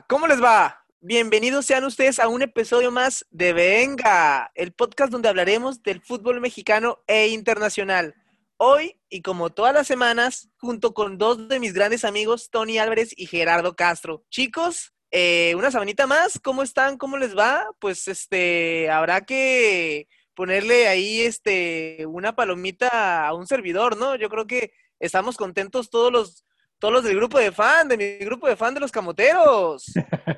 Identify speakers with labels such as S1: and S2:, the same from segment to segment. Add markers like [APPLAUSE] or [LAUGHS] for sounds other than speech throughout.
S1: ¿cómo les va? Bienvenidos sean ustedes a un episodio más de Venga, el podcast donde hablaremos del fútbol mexicano e internacional. Hoy, y como todas las semanas, junto con dos de mis grandes amigos, Tony Álvarez y Gerardo Castro. Chicos, eh, una semanita más, ¿cómo están? ¿Cómo les va? Pues este, habrá que ponerle ahí este una palomita a un servidor, ¿no? Yo creo que estamos contentos todos los todos los del grupo de fan, de mi grupo de fan de los camoteros.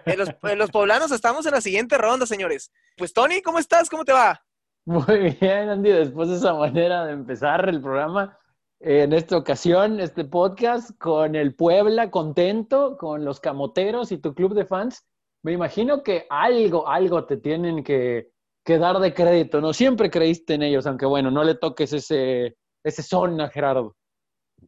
S1: En los, poblanos estamos en la siguiente ronda, señores. Pues Tony, ¿cómo estás? ¿Cómo te va?
S2: Muy bien, Andy, después de esa manera de empezar el programa, en esta ocasión, este podcast con el Puebla contento, con los camoteros y tu club de fans, me imagino que algo, algo te tienen que, que dar de crédito, ¿no? Siempre creíste en ellos, aunque bueno, no le toques ese, ese son a Gerardo.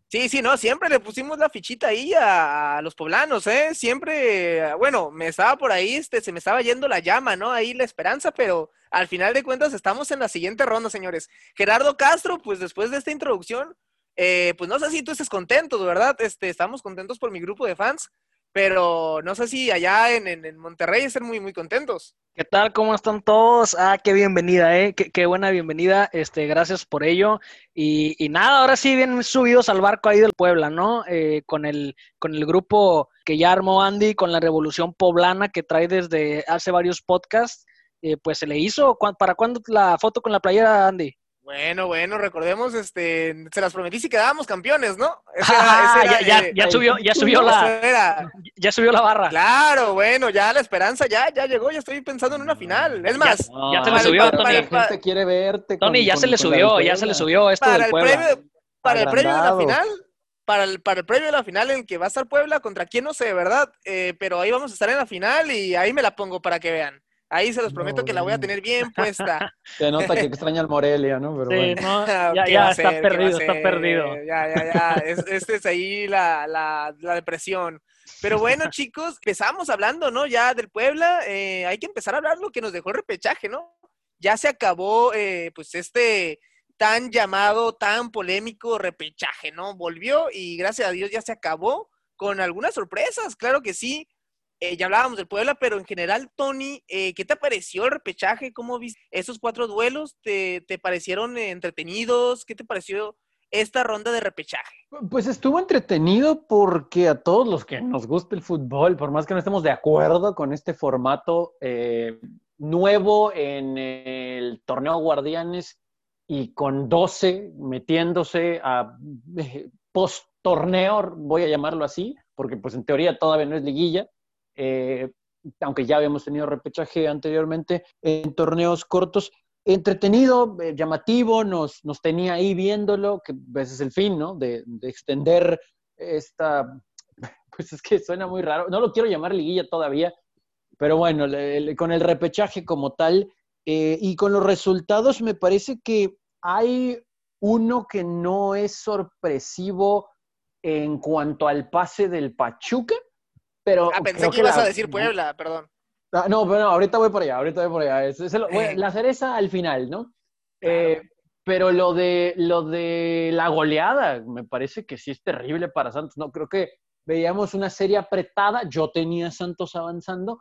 S1: Sí, sí, no, siempre le pusimos la fichita ahí a, los poblanos, ¿eh? Siempre, bueno, me estaba por ahí, este, se me estaba yendo la llama, ¿no? Ahí la esperanza, pero al final de cuentas estamos en la siguiente ronda, señores. Gerardo Castro, pues después de esta introducción, eh, pues no sé si tú estés contento, ¿verdad? Este, estamos contentos por mi grupo de fans, pero no sé si allá en, en, en Monterrey estén muy, muy contentos.
S3: ¿Qué tal? ¿Cómo están todos? Ah, qué bienvenida, ¿eh? Qué, qué buena bienvenida. Este, gracias por ello. Y, y, nada, ahora sí bien subidos al barco ahí del Puebla, ¿no? Eh, con, el, con el grupo que ya armó Andy, con la revolución poblana que trae desde hace varios podcasts. Eh, pues se le hizo. ¿Para cuándo la foto con la playera, Andy?
S1: Bueno, bueno, recordemos, este, se las prometí si quedábamos campeones, ¿no?
S3: Ese era, ese era, ya, subió, ya subió la, ya subió la barra.
S1: Claro, bueno, ya la esperanza ya, ya llegó, ya estoy pensando en una final. Es más,
S3: no, ya, se le subió, Tony.
S2: La gente quiere verte.
S3: Tony, ya se le subió, ya se le subió esto
S1: para
S3: del
S1: el
S3: Puebla.
S1: Premio, para el premio de la final, para el, para el premio de la final en que va a estar Puebla, contra quién no sé, ¿verdad? Eh, pero ahí vamos a estar en la final y ahí me la pongo para que vean. Ahí se los prometo no, que la voy a tener bien puesta. [LAUGHS]
S2: Se nota que extraña al Morelia, ¿no?
S3: Pero sí, bueno. no, [LAUGHS] ya, ya está ser, perdido, está perdido.
S1: Ya, ya, ya. Es, este es ahí la, la, la, depresión. Pero bueno, [LAUGHS] chicos, empezamos hablando, ¿no? Ya del Puebla. Eh, hay que empezar a hablar lo que nos dejó el repechaje, ¿no? Ya se acabó, eh, pues, este tan llamado, tan polémico repechaje, ¿no? Volvió y gracias a Dios ya se acabó con algunas sorpresas, claro que sí. Eh, ya hablábamos del Puebla, pero en general, Tony, eh, ¿qué te pareció el repechaje? ¿Cómo viste esos cuatro duelos? ¿Te, te parecieron entretenidos? ¿Qué te pareció esta ronda de repechaje?
S2: Pues estuvo entretenido porque a todos los que nos gusta el fútbol, por más que no estemos de acuerdo con este formato eh, nuevo en el torneo Guardianes y con 12 metiéndose a post torneo, voy a llamarlo así, porque pues en teoría todavía no es liguilla, eh, aunque ya habíamos tenido repechaje anteriormente en torneos cortos, entretenido, eh, llamativo, nos, nos, tenía ahí viéndolo, que ese es el fin, ¿no? De, de, extender esta, [LAUGHS] pues es que suena muy raro, no lo quiero llamar liguilla todavía, pero bueno, con el repechaje como tal eh, y con los resultados me parece que hay uno que no es sorpresivo en cuanto al pase del Pachuca, pero
S1: ah, pensé que ibas la... a decir Puebla, perdón.
S2: Ah, no, pero no, ahorita voy por allá, ahorita voy por allá. Es, es el, [CLEARS THROAT] la cereza al final, ¿no? Claro. Eh, pero lo de, lo de la goleada, me parece que sí es terrible para Santos. No, creo que veíamos una serie apretada. Yo tenía Santos avanzando,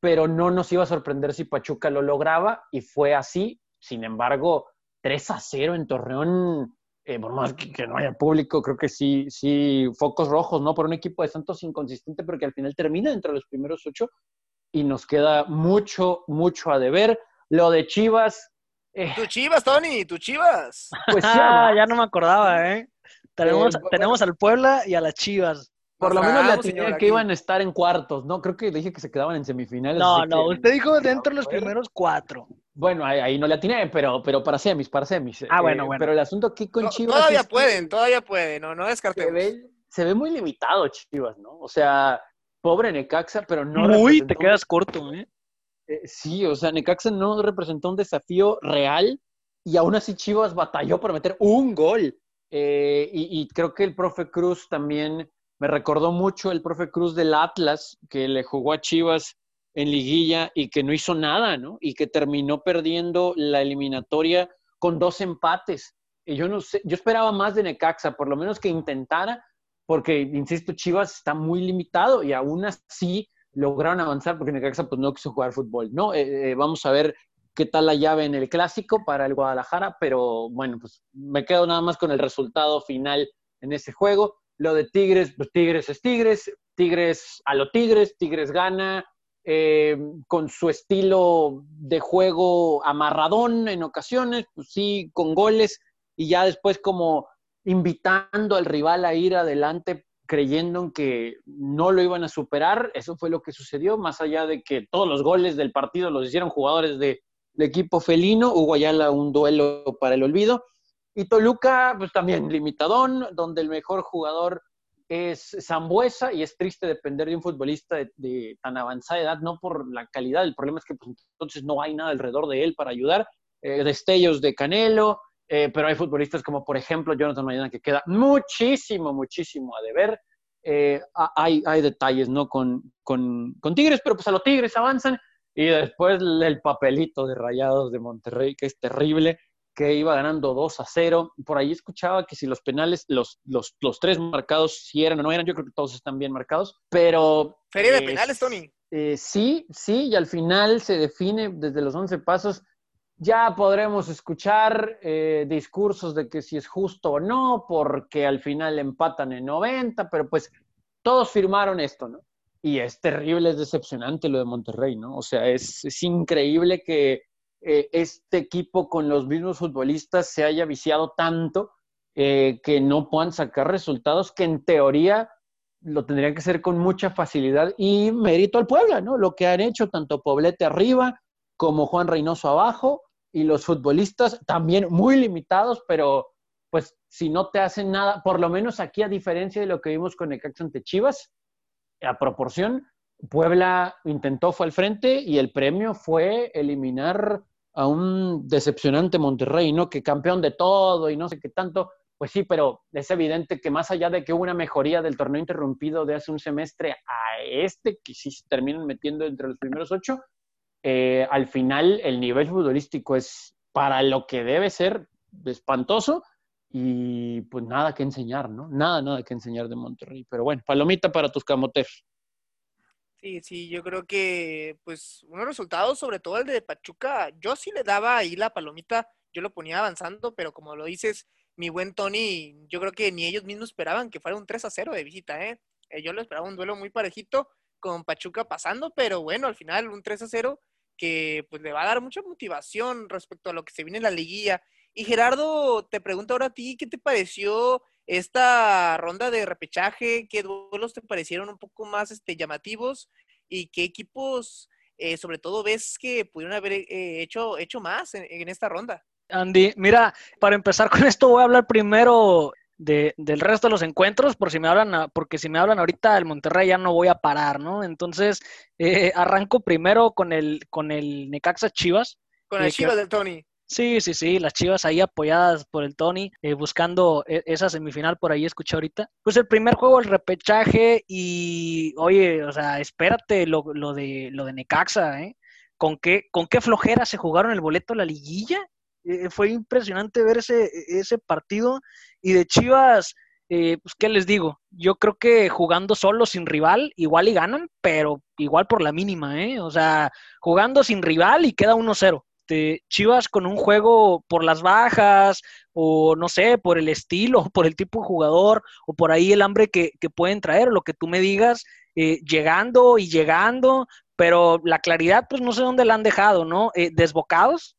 S2: pero no nos iba a sorprender si Pachuca lo lograba y fue así. Sin embargo, 3 a 0 en Torreón eh, por más que, que, no haya público, creo que sí, sí, focos rojos, ¿no? Por un equipo de Santos inconsistente, pero que al final termina entre los primeros ocho y nos queda mucho, mucho a deber. Lo de Chivas.
S1: Eh... Tu Chivas, Tony, tu Chivas.
S3: Pues ya, [LAUGHS] ya no me acordaba, ¿eh? Tenemos, eh, tenemos al Puebla y a las Chivas.
S2: Por lo menos la tenía que iban a estar en cuartos, ¿no? Creo que dije que se quedaban en semifinales.
S3: No, no,
S2: que...
S3: usted dijo dentro de los primeros cuatro.
S2: Bueno, ahí, ahí, no le atiné, pero, pero para semis, para semis.
S3: Ah, bueno, eh, bueno.
S2: Pero el asunto aquí con
S1: no,
S2: Chivas.
S1: Todavía
S2: es
S1: pueden, todavía pueden, no, no descartemos.
S2: Se ve, se ve, muy limitado Chivas, ¿no? O sea, pobre Necaxa, pero no.
S3: Muy, te quedas corto, ¿eh?
S2: ¿eh? Sí, o sea, Necaxa no representó un desafío real y aún así Chivas batalló para meter un gol. Eh, y, y creo que el profe Cruz también me recordó mucho el profe Cruz del Atlas, que le jugó a Chivas en liguilla y que no hizo nada, ¿no? Y que terminó perdiendo la eliminatoria con dos empates. Y yo no sé, yo esperaba más de Necaxa, por lo menos que intentara, porque, insisto, Chivas está muy limitado y aún así lograron avanzar porque Necaxa pues no quiso jugar fútbol, ¿no? Eh, eh, vamos a ver qué tal la llave en el clásico para el Guadalajara, pero bueno, pues me quedo nada más con el resultado final en ese juego. Lo de Tigres, pues Tigres es Tigres, Tigres a lo Tigres, Tigres gana, eh, con su estilo de juego amarradón en ocasiones, pues sí, con goles, y ya después como invitando al rival a ir adelante creyendo en que no lo iban a superar. Eso fue lo que sucedió, más allá de que todos los goles del partido los hicieron jugadores del equipo felino. Hugo Ayala un duelo para el olvido. Y Toluca, pues también limitadón, donde el mejor jugador es Zambuesa y es triste depender de un futbolista de, tan avanzada edad, no por la calidad, el problema es que pues, entonces no hay nada alrededor de él para ayudar. Eh, destellos de Canelo, eh, pero hay futbolistas como, por ejemplo, Jonathan Maidana, que queda muchísimo, muchísimo a deber. Eh, hay, hay detalles, ¿no? Con, con, con, Tigres, pero pues a los Tigres avanzan. Y después el papelito de Rayados de Monterrey, que es terrible, que iba ganando 2 a 0. Por ahí escuchaba que si los penales, los, los, los tres marcados, si eran o no eran, yo creo que todos están bien marcados, pero...
S1: Feria de penales, Tony.
S2: Eh, sí, sí, y al final se define desde los 11 pasos ya podremos escuchar eh, discursos de que si es justo o no, porque al final empatan en 90, pero pues todos firmaron esto, ¿no? Y es terrible, es decepcionante lo de Monterrey, ¿no? O sea, es, increíble que eh, este equipo con los mismos futbolistas se haya viciado tanto eh, que no puedan sacar resultados que en teoría lo tendrían que hacer con mucha facilidad y mérito al Puebla, ¿no? Lo que han hecho tanto Poblete arriba como Juan Reynoso abajo y los futbolistas también muy limitados, pero pues si no te hacen nada, por lo menos aquí a diferencia de lo que vimos con Necaxa ante Chivas, a proporción, Puebla intentó, fue al frente y el premio fue eliminar a un decepcionante Monterrey, ¿no? Que campeón de todo y no sé qué tanto. Pues sí, pero es evidente que más allá de que hubo una mejoría del torneo interrumpido de hace un semestre a este, que sí se terminan metiendo entre los primeros ocho, eh, al final el nivel futbolístico es para lo que debe ser espantoso y pues nada que enseñar, ¿no? Nada, nada que enseñar de Monterrey. Pero bueno, palomita para tus camoteros.
S1: Sí, sí, yo creo que pues unos resultados, sobre todo el de Pachuca, yo sí le daba ahí la palomita, yo lo ponía avanzando, pero como lo dices, mi buen Tony, yo creo que ni ellos mismos esperaban que fuera un 3 a 0 de visita, ¿eh? eh yo lo esperaba un duelo muy parejito con Pachuca pasando, pero bueno, al final un 3 a 0 que pues le va a dar mucha motivación respecto a lo que se viene en la liguilla. Y Gerardo, te pregunto ahora a ti, ¿qué te pareció esta ronda de repechaje? ¿Qué duelos te parecieron un poco más este, llamativos? ¿Y qué equipos, eh, sobre todo, ves que pudieron haber eh, hecho, hecho más en esta ronda?
S3: Andy, mira, para empezar con esto voy a hablar primero del resto de los encuentros, por si me hablan, porque si me hablan ahorita del Monterrey ya no voy a parar, ¿no? Entonces, eh, arranco primero con el, con el Necaxa Chivas.
S1: Con el eh, Chivas del Tony.
S3: Sí, sí, sí, las Chivas ahí apoyadas por el Tony, eh, buscando e, esa semifinal por ahí, escuché ahorita. Pues el primer juego, el repechaje, y oye, o sea, espérate lo, lo de, lo de Necaxa, ¿eh? ¿Con qué, ¿Con qué flojera se jugaron el boleto la liguilla? Eh, fue impresionante ver ese, ese partido. Y de Chivas, eh, pues, ¿qué les digo? Yo creo que jugando solo, sin rival, igual y ganan, pero igual por la mínima, ¿eh? O sea, jugando sin rival y queda 1-0. Chivas con un juego por las bajas, o no sé, por el estilo, [LAUGHS] por el tipo de jugador, o por ahí el hambre que, que pueden traer, lo que tú me digas, eh, llegando y llegando, pero la claridad, pues no sé dónde la han dejado, ¿no? desbocados,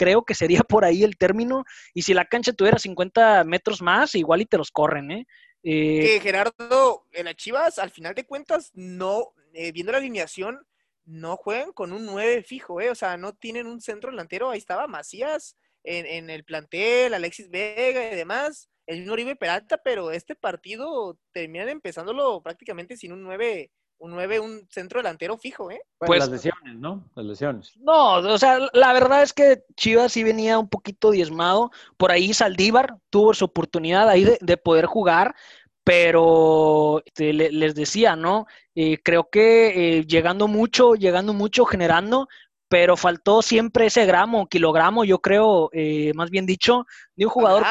S3: creo que sería [LAUGHS] por ahí el término. Y si la cancha tuviera 50 metros más, igual y te los corren, ¿eh?
S1: eh que Gerardo, en las Chivas, al final de cuentas, no, eh, viendo la alineación, no juegan con un 9 fijo, ¿eh? O sea, no tienen un centro delantero. Ahí estaba Macías en, en el plantel, Alexis Vega y demás. El mismo Oribe Peralta, pero este partido terminan empezándolo prácticamente sin un 9 un 9, un centro delantero fijo, ¿eh?
S2: pues las lesiones, ¿no? Las lesiones.
S3: No, o sea, la verdad es que Chivas sí venía un poquito diezmado. Por ahí Saldívar tuvo su oportunidad ahí de, poder jugar, pero este, les decía, ¿no? Eh, creo que eh, llegando mucho, llegando mucho, generando, pero faltó siempre ese gramo, kilogramo, yo creo, eh, más bien dicho, de un jugador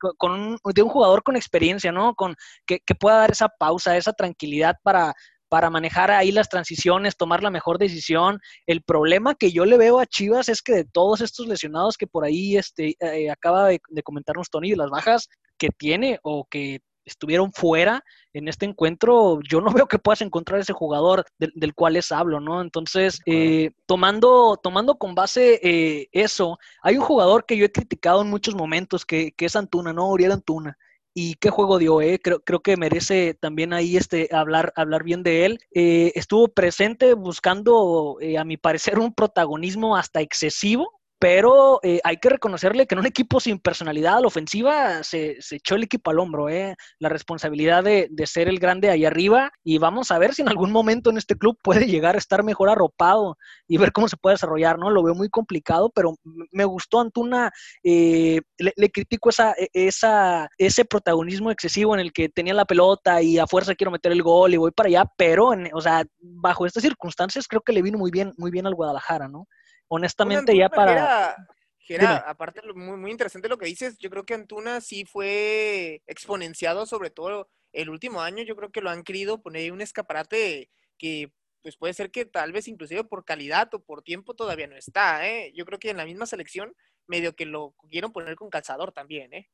S3: con, con, de un jugador con experiencia, ¿no? Con que, que pueda dar esa pausa, esa tranquilidad para para manejar ahí las transiciones, tomar la mejor decisión. El problema que yo le veo a Chivas es que de todos estos lesionados que por ahí este, eh, acaba de, de comentarnos Tony, de las bajas que tiene o que estuvieron fuera en este encuentro, yo no [LAUGHS] veo que puedas encontrar ese jugador del, cual les hablo, ¿no? Entonces, eh, tomando, tomando con base eh, eso, hay un jugador que yo he criticado en muchos momentos, que, que es Antuna, ¿no? Uriel Antuna y qué juego dio, eh? creo, creo que merece también ahí este, hablar, hablar bien de él. Eh, estuvo presente buscando, a mi parecer, un protagonismo hasta excesivo pero eh, hay que reconocerle que en un equipo sin personalidad a la ofensiva se, echó el equipo al hombro, ¿eh? la responsabilidad de, ser el grande ahí arriba y vamos a ver si en algún momento en este club puede llegar a estar mejor arropado y ver cómo se puede desarrollar, ¿no? Lo veo muy complicado, pero me gustó Antuna, eh, le, critico esa, e, esa, ese protagonismo excesivo en el que tenía la pelota y a fuerza quiero meter el gol y voy para allá, pero, o sea, bajo estas circunstancias creo que le vino muy bien, muy bien al Guadalajara, ¿no? Honestamente ya para...
S1: Gera, aparte muy, muy interesante lo que dices, yo creo que Antuna sí fue exponenciado, sobre todo el último año, yo creo que lo han querido poner un escaparate que pues puede ser que tal vez inclusive por calidad o por tiempo todavía no está, ¿eh? Yo creo que en la misma selección medio que lo quieren poner con calzador también, ¿eh?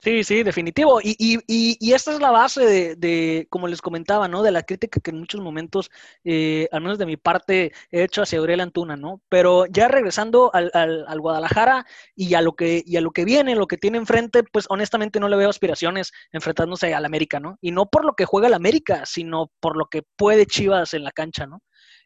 S3: Sí, sí, definitivo. Y, y, y, esta es la base de, de, como les comentaba, ¿no? De la crítica que en muchos momentos, eh, al menos de mi parte, he hecho hacia Aurel Antuna, ¿no? Pero ya regresando al, al, al, Guadalajara y a lo que y a lo que viene, lo que tiene enfrente, pues honestamente no le veo aspiraciones enfrentándose al América, ¿no? Y no por lo que juega el América, sino por lo que puede Chivas en la cancha, ¿no?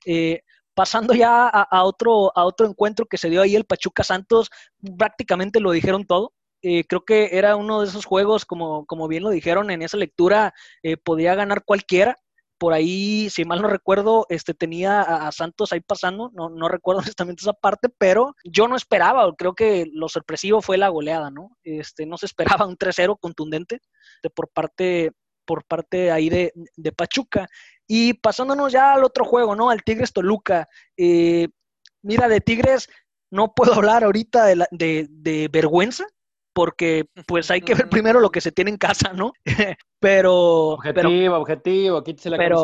S3: Eh, pasando ya a, a, otro, a otro encuentro que se dio ahí el Pachuca Santos, prácticamente lo dijeron todo. Eh, creo que era uno de esos juegos, como, como bien lo dijeron en esa lectura, eh, podía ganar cualquiera. Por ahí, si mal no recuerdo, este, tenía a, Santos ahí pasando, no, no recuerdo [LAUGHS] honestamente esa parte, pero yo no esperaba, creo que lo sorpresivo fue la goleada, ¿no? Este, no se esperaba un 3-0 contundente de, por parte por parte ahí de, de, Pachuca. Y pasándonos ya al otro juego, ¿no? Al Tigres Toluca. Eh, mira, de Tigres no puedo hablar ahorita de, de, de vergüenza, porque [LAUGHS] pues hay que ver primero lo que se tiene en casa, ¿no? [LAUGHS] pero...
S2: Objetivo, objetivo, quítese la
S3: pero,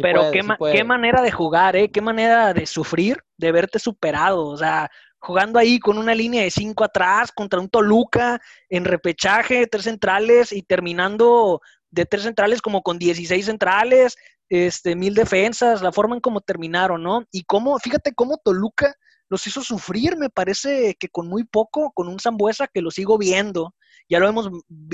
S3: pero qué, qué, manera de jugar, ¿eh? Qué manera de sufrir, de verte superado, o sea, jugando ahí con una línea de cinco atrás contra un Toluca en repechaje, tres centrales y terminando de tres centrales como con 16 centrales, este, mil defensas, la forma en cómo terminaron, ¿no? Y cómo, fíjate cómo Toluca los hizo sufrir, me parece que con muy poco, con un Zambuesa que lo sigo viendo. Ya lo hemos,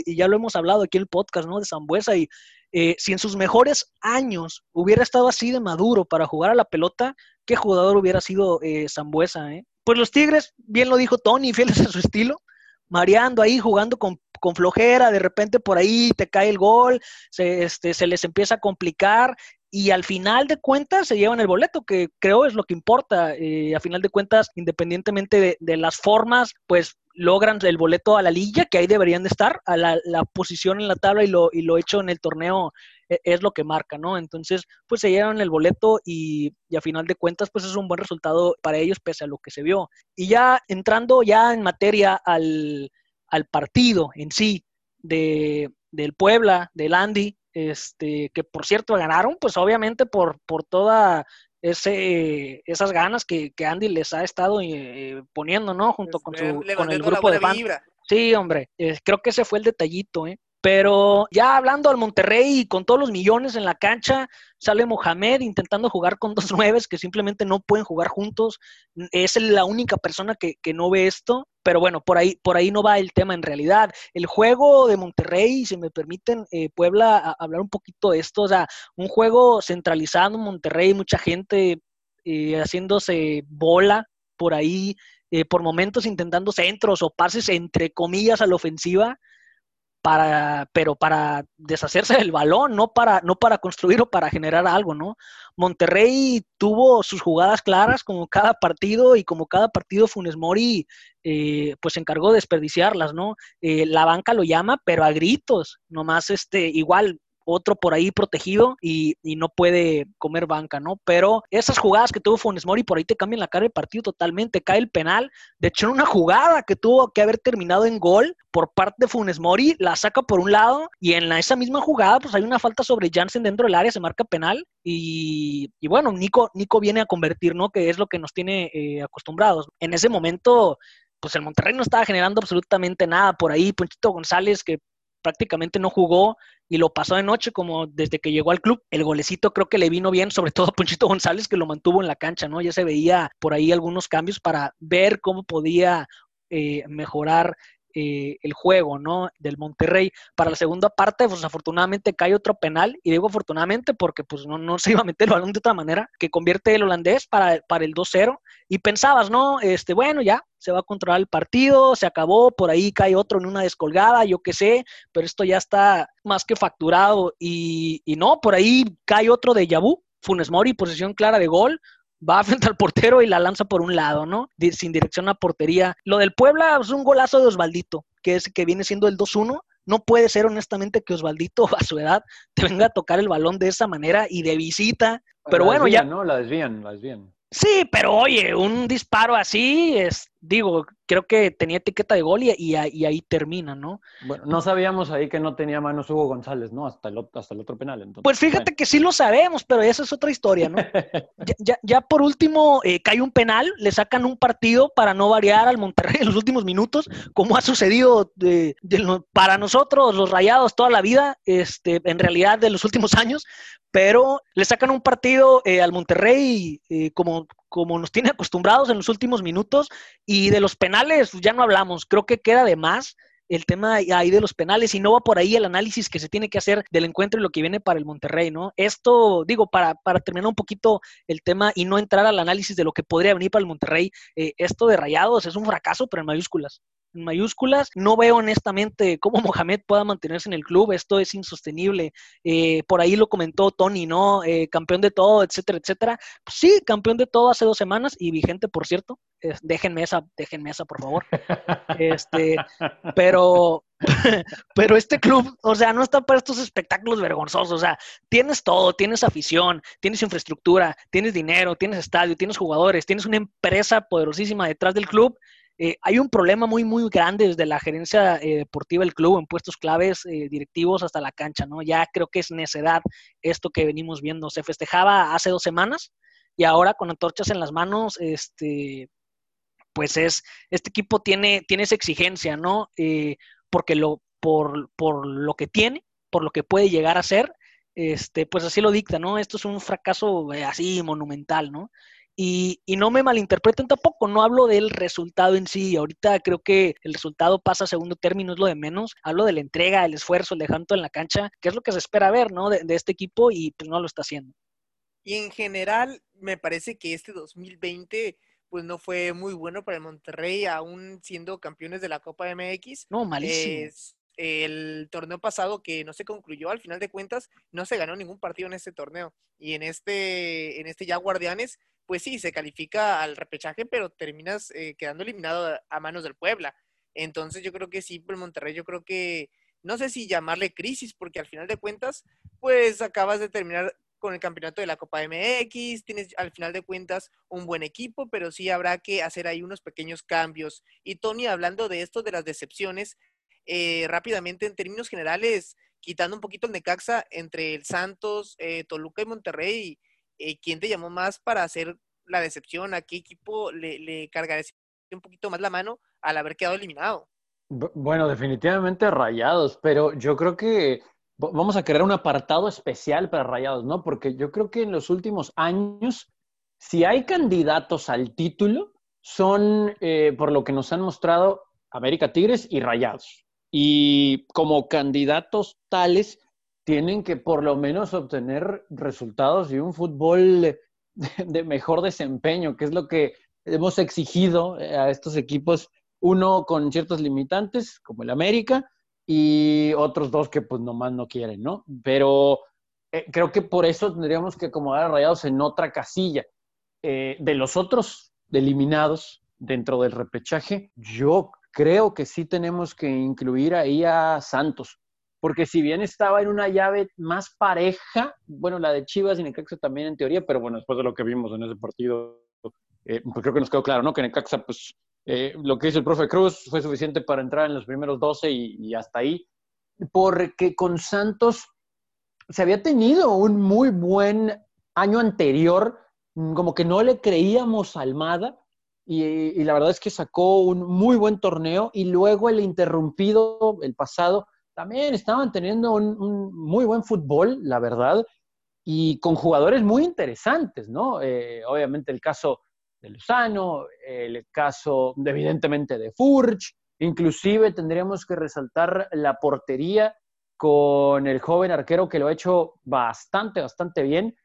S3: ya lo hemos hablado aquí en el podcast, ¿no? De Zambuesa. Y eh, si en sus mejores años hubiera estado así de maduro para jugar a la pelota, ¿qué jugador hubiera sido eh, eh? Pues los Tigres, bien lo dijo Tony, [LAUGHS] fieles a su estilo, mareando ahí, jugando con, con, flojera, de repente por ahí te cae el gol, se, este, se les empieza a complicar y al final de cuentas se llevan el boleto, que creo es lo que importa. Eh, a final de cuentas, independientemente de, las formas, pues logran el boleto a la lilla, que ahí deberían de estar, a la, posición en la tabla y lo, y lo hecho en el torneo e, es lo que marca, ¿no? Entonces, pues se llevan el boleto y, y, a final de cuentas, pues es un buen resultado para ellos pese a lo que se vio. Y ya entrando ya en materia al, al partido en sí de, del Puebla, del Andy, este, que por cierto ganaron, pues obviamente por, por toda ese, esas ganas que, Andy les ha estado eh, poniendo, ¿no? Junto con, su, con el grupo de fans. Sí, hombre, eh, creo que ese fue el detallito, ¿eh? Pero ya hablando al Monterrey y con todos los millones en la cancha, sale Mohamed intentando jugar con [LAUGHS] dos nueves que simplemente no pueden jugar juntos. Es la única persona que, no ve esto. Pero bueno, por ahí, por ahí no va el tema en realidad. El juego de Monterrey, si me permiten, eh, Puebla, hablar un poquito de esto. O sea, un juego centralizado en Monterrey, mucha gente eh, haciéndose bola por ahí, eh, por momentos intentando centros o pases entre comillas a la ofensiva para, pero para deshacerse del balón, no para, no para construir o para generar algo, ¿no? Monterrey tuvo sus jugadas claras como cada partido y como cada partido Funes Mori eh, pues se encargó de desperdiciarlas, ¿no? Eh, la banca lo llama, pero a gritos, nomás este, igual otro por ahí protegido y, no puede comer banca, ¿no? Pero esas jugadas que tuvo Funes Mori por ahí te cambian la cara del partido totalmente. Cae el penal. De hecho, en una jugada que tuvo que haber terminado en gol por parte de Funes Mori, la saca por un lado y en esa misma jugada, pues hay una falta sobre Jansen dentro del área, se marca penal y, bueno, Nico, Nico viene a convertir, ¿no? Que es lo que nos tiene eh, acostumbrados. En ese momento, pues el Monterrey no estaba generando absolutamente nada por ahí. Ponchito González, que prácticamente no jugó y lo pasó de noche como desde que llegó al club. El golecito creo que le vino bien, sobre todo a Ponchito González, que lo mantuvo en la cancha, ¿no? Ya se veía por ahí algunos cambios para ver cómo podía eh, mejorar eh, el juego, ¿no? Del Monterrey. Para la segunda parte, pues afortunadamente cae otro penal, y digo afortunadamente porque pues no, no se iba a meter el balón de otra manera, que convierte el holandés para, para el 2-0, y pensabas, ¿no? Este, bueno, ya, se va a controlar el partido, se acabó, por ahí cae otro en una descolgada, yo qué sé, pero esto ya está más que facturado, y, y no, por ahí cae otro de Yabú, Funes Mori, posición clara de gol, va frente al portero y la lanza por un lado, ¿no? Sin dirección a portería. Lo del Puebla es un golazo de Osvaldito, que es que viene siendo el 2-1. No puede ser honestamente que Osvaldito [LAUGHS] a su edad te venga a tocar el balón de esa manera y de visita. Pero bueno, ya.
S2: ¿no? La desvían, la desvían.
S3: Sí, pero oye, un disparo así es, digo, creo que tenía etiqueta de gol y, ahí termina, ¿no?
S2: Bueno, no sabíamos ahí que no tenía manos Hugo González, ¿no? Hasta el, hasta el otro penal. Entonces,
S3: pues fíjate que sí lo sabemos, pero esa es otra historia, ¿no? [LAUGHS] ya, por último, eh, cae un penal, le sacan un partido para no variar al Monterrey en los últimos minutos, como ha sucedido para nosotros, los rayados, toda la vida, este, en realidad de los últimos [LAUGHS] años, pero le sacan un partido eh, al Monterrey eh, como, como nos tiene acostumbrados en los últimos minutos y de los penales ya no hablamos, creo que queda de más el tema ahí de los penales y no va por ahí el análisis que se tiene que hacer del encuentro y lo que viene para el Monterrey, ¿no? Esto, digo, para, para terminar un poquito el tema y no entrar al análisis de lo que podría venir para el Monterrey, eh, esto de Rayados es un fracaso, pero en mayúsculas mayúsculas. No veo honestamente cómo [LAUGHS] Mohamed pueda mantenerse en el club. Esto es insostenible. Eh, por ahí lo comentó Tony, ¿no? Eh, campeón de todo, etcétera, etcétera. Pues sí, campeón de todo hace dos semanas y vigente, por cierto. déjenme esa, déjenme esa, por favor. Este, [LAUGHS] pero, [LAUGHS] pero este club, o sea, no está para estos espectáculos vergonzosos. O sea, tienes todo, tienes afición, tienes infraestructura, tienes dinero, tienes estadio, tienes jugadores, tienes una empresa poderosísima detrás del club eh, hay un problema muy, muy grande desde la gerencia eh, deportiva del club en puestos claves eh, directivos hasta la cancha, ¿no? Ya creo que es necedad esto que venimos viendo. Se festejaba hace dos semanas y ahora con antorchas en las manos, este, pues es, este equipo tiene, tiene esa exigencia, ¿no? porque lo, por, por lo que tiene, por lo que puede llegar a ser, este, pues así lo dicta, ¿no? Esto es un fracaso así monumental, ¿no? Y, no me malinterpreten tampoco, no hablo del resultado en sí. Ahorita creo que el resultado pasa a segundo término, es lo de menos. Hablo de la entrega, el esfuerzo, el dejanto en la cancha, que es lo que se espera ver, ¿no? De, este equipo y pues no lo está haciendo.
S1: Y en general, me parece que este 2020 pues no fue muy bueno para el Monterrey, aún siendo campeones de la Copa MX.
S3: No, malísimo.
S1: el torneo pasado que no se concluyó, al final de cuentas, no se ganó ningún partido en este torneo. Y en este, en este ya Guardianes, pues sí, se califica al repechaje, pero terminas eh, quedando eliminado a, manos del Puebla. Entonces yo creo que sí, por Monterrey, yo creo que, no sé si llamarle crisis, porque al final de cuentas, pues acabas de terminar con el campeonato de la Copa MX, tienes al final de cuentas un buen equipo, pero sí habrá que hacer ahí unos pequeños cambios. Y Tony, hablando de esto, de las decepciones, eh, rápidamente en términos generales, quitando un poquito el Necaxa entre el Santos, eh, Toluca y Monterrey, eh, ¿quién te llamó más para hacer la decepción? ¿A qué equipo le, le un poquito más la mano al haber quedado eliminado?
S2: Bueno, definitivamente rayados, pero yo creo que vamos a crear un apartado especial para rayados, ¿no? Porque yo creo que en los últimos años, si hay candidatos al título, son, eh, por lo que nos han mostrado, América Tigres y Rayados. Y como candidatos tales, tienen que por lo menos obtener resultados y un fútbol de, mejor desempeño, que es lo que hemos exigido eh, a estos equipos, uno con ciertos limitantes, como el América, y otros dos que pues nomás no quieren, ¿no? Pero eh, creo que por eso tendríamos que acomodar a Rayados en otra casilla. Eh, de los otros eliminados dentro del repechaje, yo creo que sí tenemos que incluir ahí a Santos porque si bien estaba en una llave más pareja, bueno, la de Chivas y Necaxa también en teoría, pero bueno, después de lo que vimos en ese partido, eh, pues creo que nos quedó claro, ¿no? Que Necaxa, pues eh, lo que hizo el profe Cruz fue suficiente para entrar en los primeros 12 y, hasta ahí, porque con Santos se había tenido un muy buen año anterior, como que no le creíamos a Almada, y, la verdad es que sacó un muy buen torneo y luego el interrumpido, el pasado, también estaban teniendo un, muy buen fútbol, la verdad, y con jugadores muy interesantes, ¿no? Eh, obviamente el caso de Lozano, el caso evidentemente de Furch, inclusive tendríamos que resaltar la portería con el joven arquero que lo ha hecho bastante, bastante bien,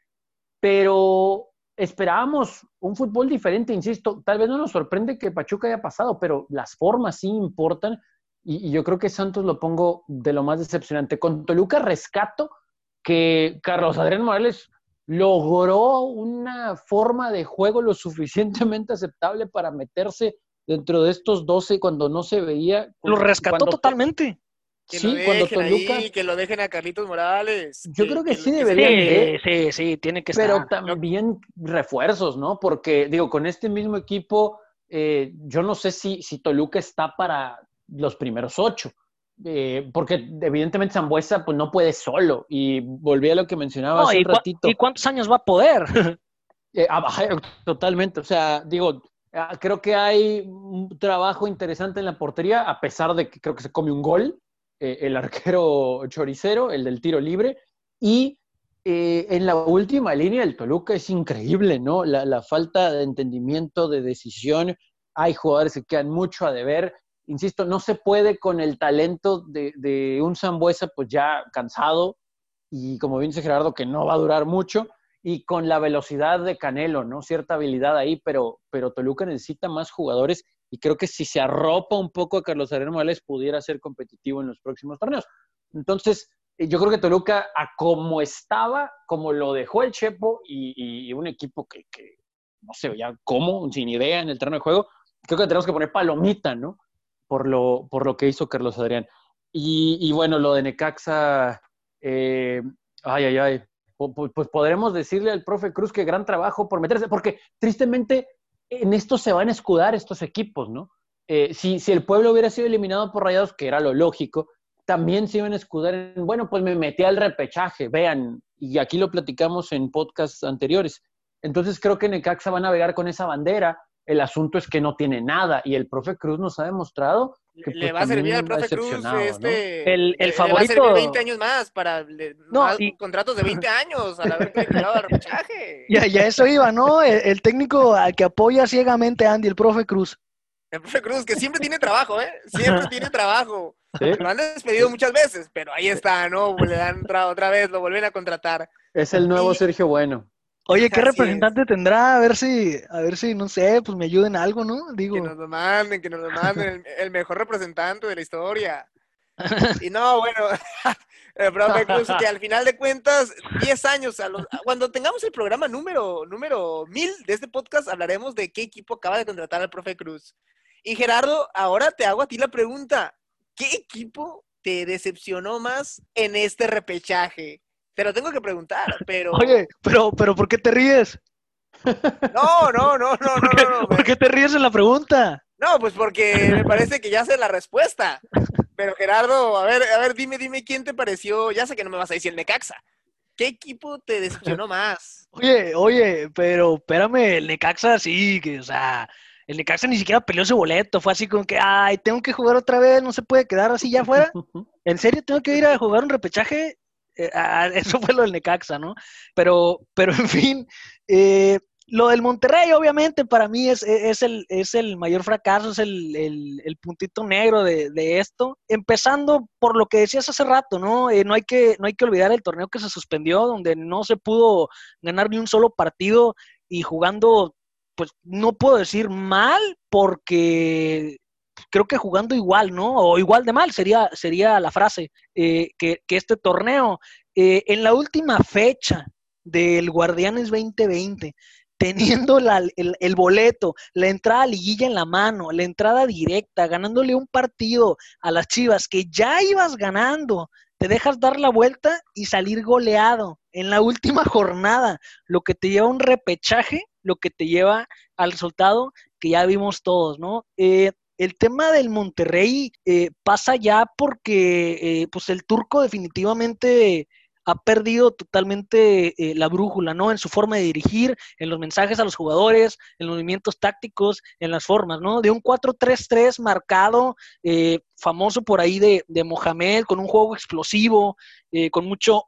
S2: pero esperábamos un fútbol diferente, insisto, tal vez no nos sorprende que Pachuca haya pasado, pero las formas sí importan y, yo creo que Santos lo pongo de lo más decepcionante. Con Toluca rescato que Carlos Adrián Morales logró una forma de juego lo suficientemente aceptable para meterse dentro de estos 12 cuando no se veía.
S3: Lo rescató totalmente.
S1: Que sí, cuando Toluca. que lo dejen a Carlitos Morales.
S2: Yo creo que, sí deberían.
S3: Sí, sí, sí, tiene que
S2: estar. Pero también refuerzos, ¿no? Porque, digo, con este mismo equipo, eh, yo no sé si, si Toluca está para los primeros ocho. Eh, porque evidentemente Zambuesa pues no puede solo. Y volví a lo que mencionaba hace un ratito.
S3: ¿Y cuántos años va a poder? [LAUGHS]
S2: Eh, totalmente. O sea, digo, ah, creo que hay un trabajo interesante en la portería, a pesar de que creo que se come un gol. Eh, el arquero choricero, el del tiro libre. Y en la última línea el Toluca es increíble, ¿no? La, la falta de entendimiento, de decisión. Hay jugadores que quedan mucho a deber insisto, no se puede con el talento de, un Zambuesa, pues ya cansado, y como bien dice Gerardo, que no va a durar mucho, y con la velocidad de Canelo, ¿no? Cierta habilidad ahí, pero, pero Toluca necesita más jugadores, y creo que si se arropa un poco a Carlos Ariel Morales, pudiera ser competitivo en los próximos torneos. Entonces, eh, yo creo que Toluca, a como estaba, como lo dejó el Chepo, y, un equipo que, no sé ya cómo, sin idea en el terreno de juego, creo que tenemos que poner palomita, ¿no? Por lo, por lo que hizo Carlos Adrián. Y, bueno, lo de Necaxa, eh, ay, ay, ay, pues podremos decirle al profe Cruz que gran trabajo por meterse, porque tristemente en esto se van a escudar estos equipos, ¿no? Eh, si, si el pueblo hubiera sido eliminado por Rayados, que era lo lógico, también se iban a escudar en, bueno, pues me metí al repechaje, vean, y aquí lo platicamos en podcasts anteriores. Entonces creo que Necaxa va a navegar con esa bandera, el asunto es que no tiene nada y el profe Cruz nos ha demostrado que
S1: le pues, va a servir al profe Cruz este,
S3: el, el favorito.
S1: Le va a servir 20 años más para contratos de 20 [LAUGHS] años al haber llegado al repechaje.
S3: Ya, ya eso iba, ¿no? El, técnico al que apoya ciegamente a Andy, el profe Cruz.
S1: El profe Cruz, que siempre tiene trabajo, ¿eh? Siempre [LAUGHS] tiene trabajo. Lo han despedido muchas veces, pero ahí está, ¿no? Le dan otra vez, lo vuelven a contratar.
S2: Es el nuevo Sergio Bueno.
S3: Oye, ¿qué representante tendrá? A ver si, a ver si, no sé, pues me ayuden algo, ¿no?
S1: Digo. Que nos lo manden, que nos lo manden, el, mejor representante de la historia. [LAUGHS] Y no, bueno, [LAUGHS] el profe Cruz, que al final de cuentas, 10 años, a los, cuando tengamos el programa número, número 1000 de este podcast, hablaremos de qué equipo acaba de contratar al profe Cruz. Y Gerardo, ahora te hago a ti la pregunta, ¿qué equipo te decepcionó más en este repechaje? Te lo tengo que preguntar, pero.
S3: Oye, pero, pero ¿por qué te ríes?
S1: No, no, no, no,
S3: ¿Por qué,
S1: no,
S3: ¿Por qué te ríes en la pregunta?
S1: No, pues porque me parece que ya sé la respuesta. Pero Gerardo, a ver, a ver, dime, dime quién te pareció. Ya sé que no me vas a decir el Necaxa. ¿Qué equipo te decepcionó más?
S3: Oye, oye, pero espérame, el Necaxa sí, que, o sea, el Necaxa ni siquiera peleó su boleto. Fue así como que, ay, tengo que jugar otra vez, no se puede quedar así ya afuera. [LAUGHS] ¿En serio tengo que ir a jugar un repechaje? Eh, [LAUGHS] eso fue lo del Necaxa, ¿no? Pero, pero en fin, eh, lo del Monterrey, obviamente, para mí es, es, el, es el mayor fracaso, es el, el, puntito negro de, de, esto. Empezando por lo que decías hace rato, ¿no? Eh, no, hay que, no hay que olvidar el torneo que se suspendió, donde no se pudo ganar ni un solo partido y jugando, pues no puedo decir mal, porque creo que jugando igual, ¿no? O igual de mal sería, sería la frase, eh, que, este torneo. Eh, en la última fecha del Guardianes 2020, teniendo el, boleto, la entrada a liguilla en la mano, la entrada directa, ganándole un partido a las Chivas que ya ibas ganando te dejas dar la vuelta y salir goleado en la última jornada, lo que te lleva a un repechaje, lo que te lleva al resultado que ya vimos todos, ¿no? Eh, el tema del Monterrey eh, pasa ya porque eh, pues el turco definitivamente ha perdido totalmente eh, la brújula, ¿no? En su forma de dirigir, en los mensajes a los jugadores, en los movimientos tácticos, en las formas, ¿no? De un 4-3-3 marcado, famoso por ahí de, de, Mohamed, con un juego explosivo, con mucho...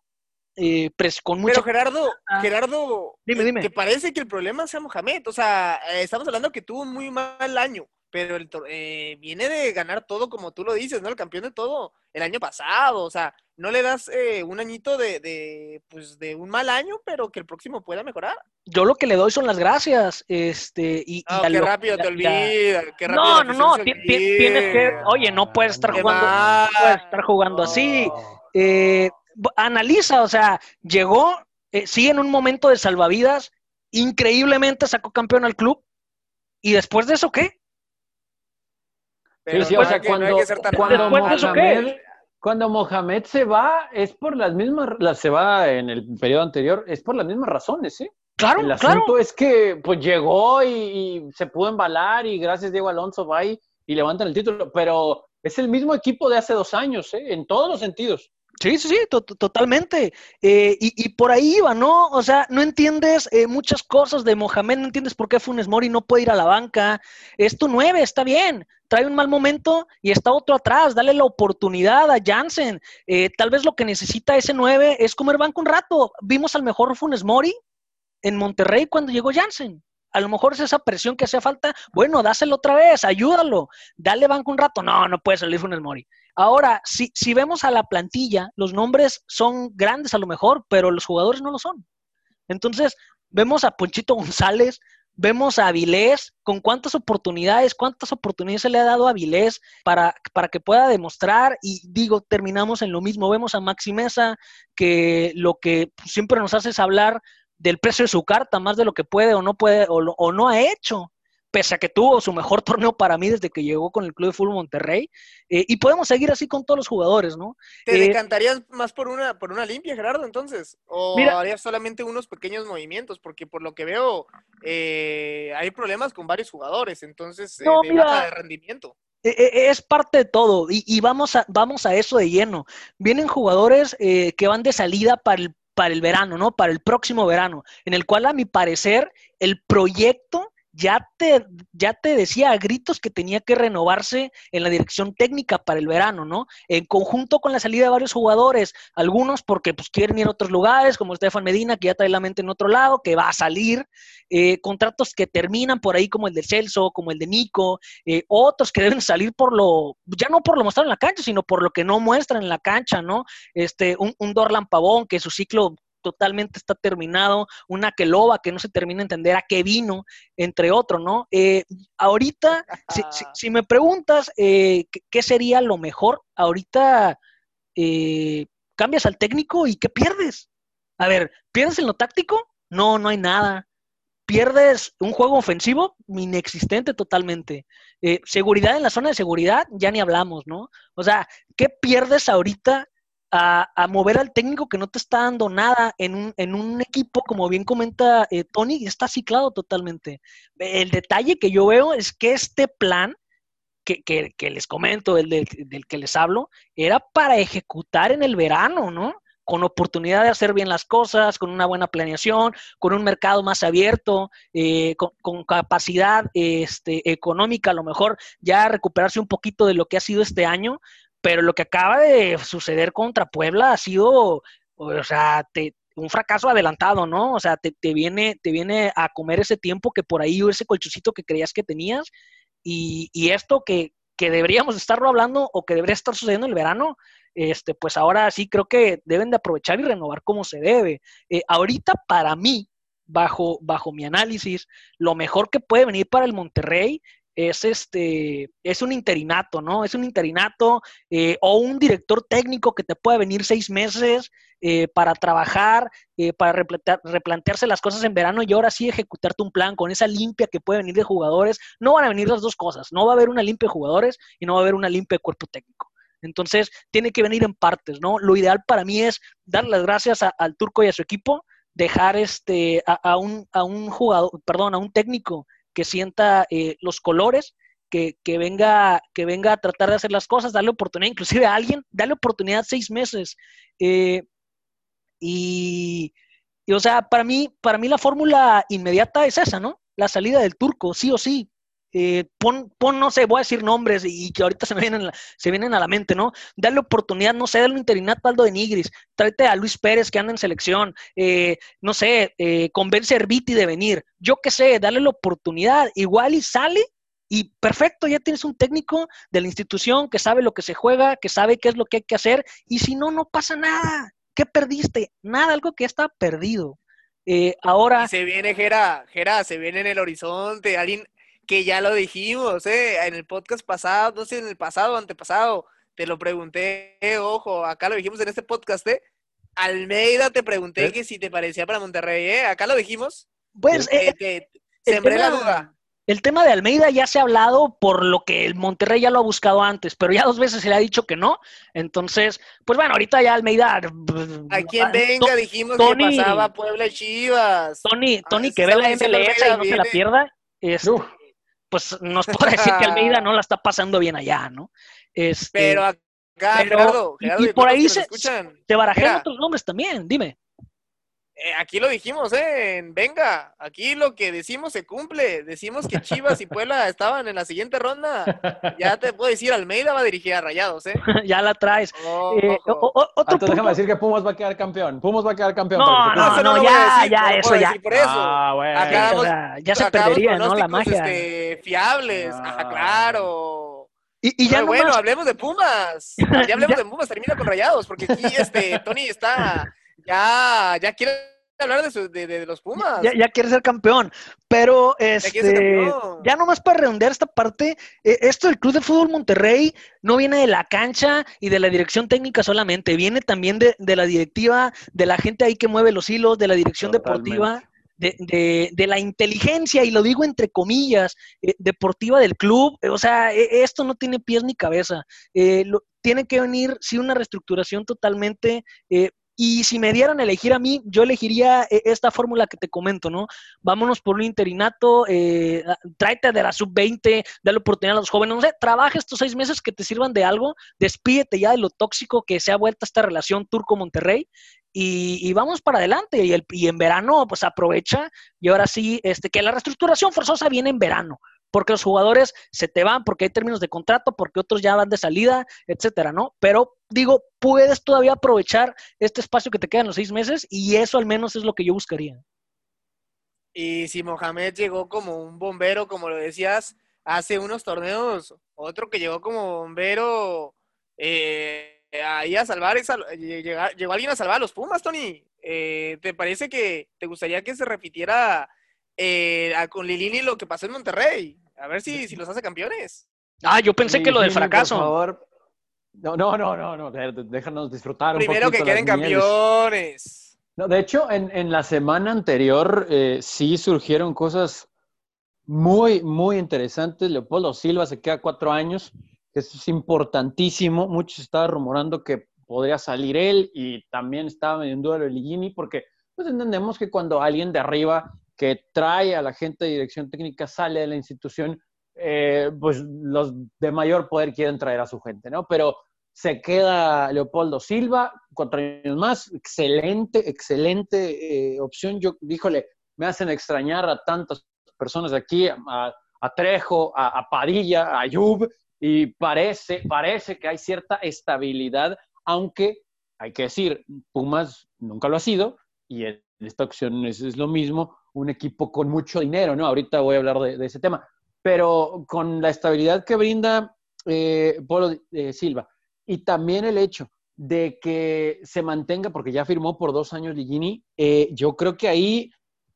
S3: con
S1: Pero Gerardo, Gerardo, dime, dime. que parece que el problema sea Mohamed, o sea, estamos hablando que tuvo un muy mal año, pero el, eh, viene de ganar todo como tú lo dices, ¿no? El campeón de todo el año pasado, o sea, no le das eh, un añito de, de, pues, de un mal año, pero que el próximo pueda mejorar.
S3: Yo lo que le doy son las gracias, este, y...
S1: No, qué rápido te olvida, qué rápido
S3: No, no, no, tienes que, oye, no puedes estar jugando, no puedes estar jugando así. Eh, analiza, o sea, llegó, sigue en un momento de salvavidas, increíblemente sacó campeón al club, y después de eso, ¿qué?
S2: Cuando, Mohamed, se va, es por las mismas, se va en el periodo anterior, es por las mismas razones, ¿eh?
S3: Claro,
S2: el asunto es que pues llegó y, se pudo embalar y gracias Diego Alonso va y, y levantan el título, pero es el mismo equipo de hace dos años, ¿eh? en todos los sentidos.
S3: Sí, sí, sí, totalmente. Eh, y, por ahí iba, ¿no? O sea, no entiendes eh, muchas cosas de Mohamed, no entiendes por qué Funes Mori no puede ir a la banca. Es tu nueve, está bien. Trae un mal momento y está otro atrás. Dale la oportunidad a Jansen. Eh, tal vez lo que necesita ese nueve es comer banco un rato. Vimos al mejor Funes Mori en Monterrey cuando llegó Jansen. A lo mejor es esa presión que hace falta. Bueno, dáselo otra vez, ayúdalo. Dale banco un rato. No, no puede salir Funes Mori. Ahora, si, si vemos a la plantilla, los nombres son grandes a lo mejor, pero los jugadores no lo son. Entonces, vemos a Ponchito González, vemos a Avilés, con cuántas oportunidades, cuántas oportunidades se le ha dado a Avilés para, para que pueda demostrar, y digo, terminamos en lo mismo, vemos a Maxi Mesa, que lo que siempre nos hace es hablar del precio de su carta, más de lo que puede o no puede o, o no ha hecho pese a que tuvo su mejor [LAUGHS] torneo para mí desde que llegó con el Club de Fútbol Monterrey. Eh, y podemos seguir así con todos los jugadores, ¿no?
S1: ¿Te eh, decantarías más por una, por una limpia, Gerardo, entonces? ¿O harías solamente unos pequeños movimientos? Porque por lo que veo, eh, hay problemas con varios jugadores, entonces, de baja de rendimiento.
S3: Es parte de todo y, vamos, a, vamos a eso de lleno. Vienen jugadores que van de salida para el, para el verano, ¿no? Para el próximo verano, en el cual a mi parecer el proyecto ya te, ya te decía a gritos que tenía que renovarse en la dirección técnica para el verano, ¿no? En conjunto con la salida de varios jugadores, algunos porque pues quieren ir a otros lugares, como Estefan Medina, que ya trae la mente en otro lado, que va a salir, eh, contratos que terminan por ahí como el de Celso, como el de Nico, eh, otros que deben salir por lo, ya no por lo mostrado en la cancha, sino por lo que no muestran en la cancha, ¿no? Este, un, un Dorlan Pavón, que su ciclo totalmente está terminado, una que loba que no se termina de entender a qué vino, entre otros, ¿no? Eh, ahorita, [LAUGHS] si, me preguntas eh, ¿qué, sería lo mejor, ahorita eh, cambias al técnico y ¿qué pierdes? A ver, ¿pierdes en lo táctico? No, no hay nada. ¿Pierdes un juego ofensivo? Inexistente totalmente. seguridad en la zona de seguridad, ya ni hablamos, ¿no? O sea, ¿qué pierdes ahorita a, mover al técnico que no te está dando nada en un, en un equipo, como bien comenta eh, Tony, está ciclado totalmente. El detalle que yo veo es que este plan que, que, les comento, el del, que les hablo, era para ejecutar en el verano, ¿no? con oportunidad de hacer bien las cosas, con una buena planeación, con un mercado más abierto, eh, con, con, capacidad este, económica, a lo mejor ya recuperarse un poquito de lo que ha sido este año, pero lo que acaba de suceder contra Puebla ha sido, o sea, un fracaso adelantado, ¿no? O sea, te, viene, te viene a comer ese tiempo que por ahí ese colchucito que creías que tenías y, esto que, deberíamos estarlo hablando o que debería estar sucediendo en el verano, este, pues ahora sí creo que deben de aprovechar y renovar como se debe. Eh, ahorita para mí, bajo, bajo mi análisis, lo mejor que puede venir para el Monterrey es este, es un interinato, ¿no? Es un interinato eh, o un director técnico que te puede venir seis meses eh, para trabajar, eh, para replantearse las cosas en verano y ahora sí ejecutarte un plan con esa limpia que puede venir de jugadores. No van a venir las dos cosas, no va a haber una limpia de jugadores y no va a haber una limpia de cuerpo técnico. Entonces, tiene que venir en partes, ¿no? Lo ideal para mí es dar las gracias al turco y a su equipo, dejar este, a, un, a un jugador, perdón, a un técnico que sienta eh, los colores, que, venga, que venga a tratar de hacer las cosas, darle oportunidad, inclusive a alguien, darle oportunidad seis meses. Eh, y, y, o sea, para mí, para mí la fórmula inmediata es esa, ¿no? La salida del turco, sí o sí. Eh, pon, pon, no sé, voy a decir nombres y, que ahorita se me vienen, se vienen a la mente, ¿no? Dale oportunidad, no sé, dale un interinato a Aldo de Nigris, tráete a Luis Pérez que anda en selección, eh, no sé, eh, convence a Herbiti de venir, yo qué sé, dale la oportunidad, igual y sale y perfecto, ya tienes un técnico de la institución que sabe lo que se juega, que sabe qué es lo que hay que hacer, y si no, no pasa nada. ¿Qué perdiste? Nada, algo que ya está perdido. ahora.
S1: se viene, Gera, Gera, se viene en el horizonte. Alguien, que ya lo dijimos, ¿eh? En el podcast pasado, no sé, en el pasado o antepasado, te lo pregunté, ojo, acá lo dijimos en este podcast, ¿eh? Almeida te pregunté ¿Eh? que si te parecía para Monterrey, ¿eh? Acá lo dijimos.
S3: Pues, eh, sembré la duda. El tema de Almeida ya se ha hablado por lo que el Monterrey ya lo ha buscado antes, pero ya dos veces se le ha dicho que no. Entonces, pues bueno, ahorita ya Almeida.
S1: A quien venga, dijimos que pasaba Puebla y Chivas.
S3: Tony, Tony, que ve la MLS y no se la pierda. Este, pues nos puede decir que Almeida no la está pasando bien allá, ¿no?
S1: Este, pero acá, Gerardo,
S3: y, por ahí se, te barajean otros nombres también, dime.
S1: Eh, aquí lo dijimos, ¿eh? Venga, aquí lo que decimos se cumple. Decimos que Chivas y [LAUGHS] Puebla estaban en la siguiente ronda. Ya te puedo decir, Almeida va a dirigir a Rayados, ¿eh? [LAUGHS]
S3: ya la traes.
S2: eh, otro déjame decir que Pumas va a quedar campeón. Pumas va a quedar campeón.
S3: No, no, no, ya, ya, eso ya.
S1: Por eso. Ah, bueno.
S3: Acá ya se perdería, ¿no? La magia.
S1: Este, fiables, ah, ajá, claro.
S3: Y, y ya
S1: bueno, hablemos de Pumas. [LAUGHS] Ya hablemos de Pumas, termina con Rayados, porque aquí este Tony está ya, ya quiere hablar de, los Pumas.
S3: Ya, quiere ser campeón. Pero este, ya, nomás para redondear esta parte, eh, esto del Club de Fútbol Monterrey no viene de la cancha y de la dirección técnica solamente, viene también de, la directiva, de la gente ahí que mueve los hilos, de la dirección deportiva. De, la inteligencia, y lo digo entre comillas, eh, deportiva del club. O sea, e, esto no tiene pies ni cabeza. Eh, tiene que venir, sí, una reestructuración totalmente y si me dieran a elegir a mí, yo elegiría eh, esta fórmula que te comento, ¿no? Vámonos por un interinato, eh, tráete de la sub-20, dale oportunidad a los jóvenes, no sé, trabaja estos seis meses que te sirvan de algo, despídete ya de lo tóxico que se ha vuelto esta relación Turco-Monterrey y, vamos para adelante. Y, el, y en verano, pues aprovecha y ahora sí, este, que la reestructuración forzosa viene en verano porque los jugadores se te van, porque hay términos de contrato, porque otros ya van de salida, etcétera, ¿no? Pero digo, puedes todavía aprovechar este espacio que te quedan los seis meses y eso al menos es lo que yo buscaría.
S1: Y si Mohamed llegó como un bombero, como lo decías, hace unos torneos, otro que llegó como bombero eh, ahí a salvar, llegó, alguien a salvar a los Pumas, Tony. Eh, ¿Te parece que te gustaría que se repitiera eh, con Lilini lo que pasó en Monterrey. A ver si, si los hace campeones.
S3: Ah, yo pensé que lo del fracaso.
S2: Por favor. No, no, no, no, no, déjanos disfrutar.
S1: Primero que queden campeones.
S2: No, de hecho, en, en la semana anterior eh, sí surgieron cosas muy, muy interesantes. Leopoldo Silva se queda cuatro años, que es importantísimo. Muchos estaban rumorando que podría salir él y también estaba en duda de Ligini, porque pues entendemos que cuando alguien de arriba que trae a la gente de dirección técnica sale de la institución, eh, pues los de mayor poder quieren traer a su gente, ¿no? Pero se queda Leopoldo Silva, cuatro años más, excelente, excelente eh, opción. Yo, díjole, me hacen extrañar a tantas personas aquí, a, Trejo, a, Padilla, a Ayub, y parece, parece que hay cierta estabilidad, aunque hay que decir, Pumas nunca lo ha sido, y en esta opción es, es lo mismo un equipo con mucho dinero, ¿no? Ahorita voy a hablar de, ese tema, pero con la estabilidad que brinda eh, Polo eh, Silva y también el hecho de que se mantenga, porque ya firmó por dos años Ligini, eh, yo creo que ahí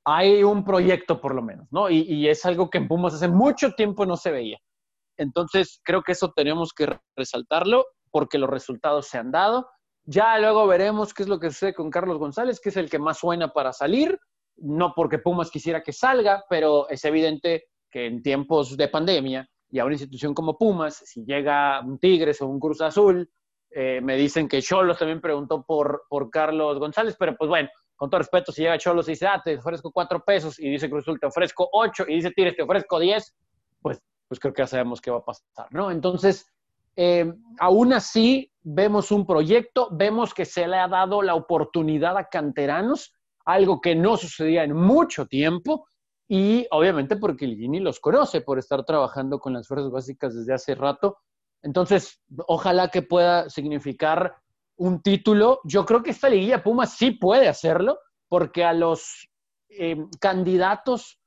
S2: hay un proyecto por lo menos, ¿no? Y, y, es algo que en Pumas hace mucho tiempo no se veía. Entonces, creo que eso tenemos que resaltarlo porque los resultados se han dado. Ya luego veremos qué es lo que sucede con Carlos González, que es el que más suena para salir no porque Pumas quisiera que salga, pero es evidente que en tiempos de pandemia y a una institución como Pumas, si llega un Tigres o un Cruz Azul Eh, me dicen que Cholos también preguntó por, por Carlos González, pero pues bueno, con todo respeto, si llega Cholos y dice, ah, te ofrezco cuatro pesos, y dice Cruz Azul, te ofrezco ocho, y dice Tigres, te ofrezco diez, pues, pues creo que ya sabemos qué va a pasar, ¿no? Entonces, eh, aún así, vemos un proyecto, vemos que se le ha dado la oportunidad a canteranos, algo que no sucedía en mucho tiempo, y obviamente porque el los conoce por estar trabajando con las fuerzas básicas desde hace rato. Entonces, ojalá que pueda significar un título. Yo creo que esta liguilla Puma sí puede hacerlo, porque a los eh, candidatos,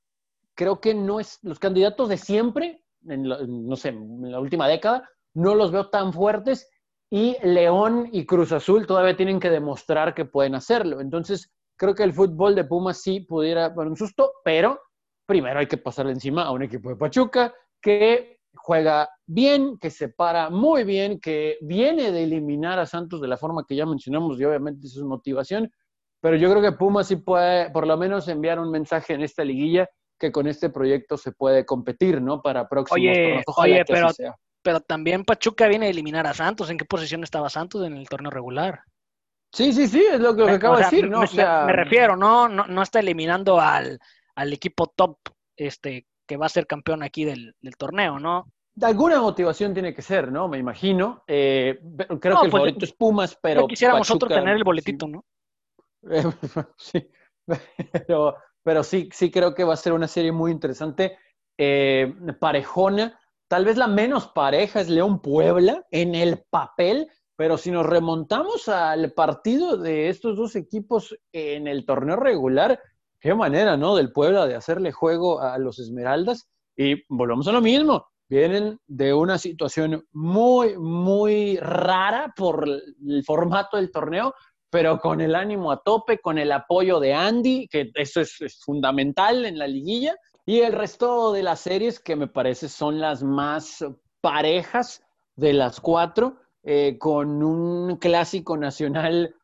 S2: creo que no es, los candidatos de siempre, no sé, en la última década, no los veo tan fuertes y León y Cruz Azul todavía tienen que demostrar que pueden hacerlo. Entonces, creo que el fútbol de Pumas sí pudiera dar un susto, pero primero hay que pasarle encima a un equipo de Pachuca que juega bien, que se para muy bien, que viene de eliminar a Santos de la forma que ya mencionamos y obviamente eso es motivación, pero yo creo que Pumas sí puede por lo menos enviar un mensaje en esta liguilla que con este proyecto se puede competir, ¿no? Para próximos
S3: Oye, oye pero, pero también Pachuca viene a eliminar a Santos. ¿En qué posición estaba Santos en el torneo regular?
S2: Sí, sí, sí, es lo que, acabo de decir, ¿no?
S3: Me, o sea, me, refiero, ¿no? ¿no? No está eliminando al, al equipo top este, que va a ser campeón aquí del, torneo, ¿no?
S2: De alguna motivación tiene que ser, ¿no? Me imagino. Eh, creo que el pues, favorito es Pumas, pero.
S3: quisiéramos nosotros tener el boletito, ¿no? [LAUGHS]
S2: sí, pero, pero, sí, sí creo que va a ser una serie muy interesante. Eh, parejona. Tal vez la menos pareja es León Puebla en el papel, pero si nos remontamos al partido de estos dos equipos en el torneo regular, qué manera, ¿no? Del Puebla de hacerle juego a los Esmeraldas. Y volvemos a lo mismo. Vienen de una situación muy, muy rara por el formato del torneo, pero con el ánimo a tope, con el apoyo de Andy, que eso es, fundamental en la liguilla, y el resto de las series que me parece son las más parejas de las cuatro, eh, con un clásico nacional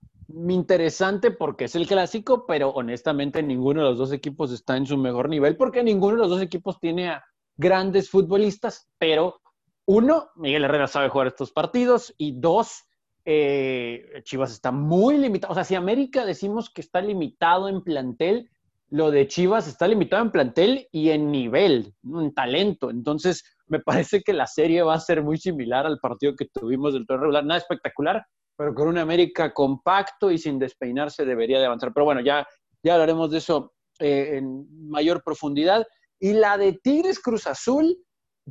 S2: interesante porque es el clásico, pero honestamente ninguno de los dos equipos está en su mejor nivel porque ninguno de los dos equipos tiene a grandes futbolistas, pero uno, Miguel Herrera sabe jugar estos partidos y dos, eh, Chivas está muy limitado. O sea, si América decimos que está limitado en plantel, lo de Chivas está limitado en plantel y en nivel, en talento. Entonces, me [LAUGHS] parece que la serie va a ser muy similar al partido que tuvimos del torneo regular. Nada espectacular, pero con un América compacto y sin despeinarse debería de avanzar. Pero bueno, ya, ya hablaremos de eso eh, en mayor profundidad. Y la de Tigres Cruz Azul,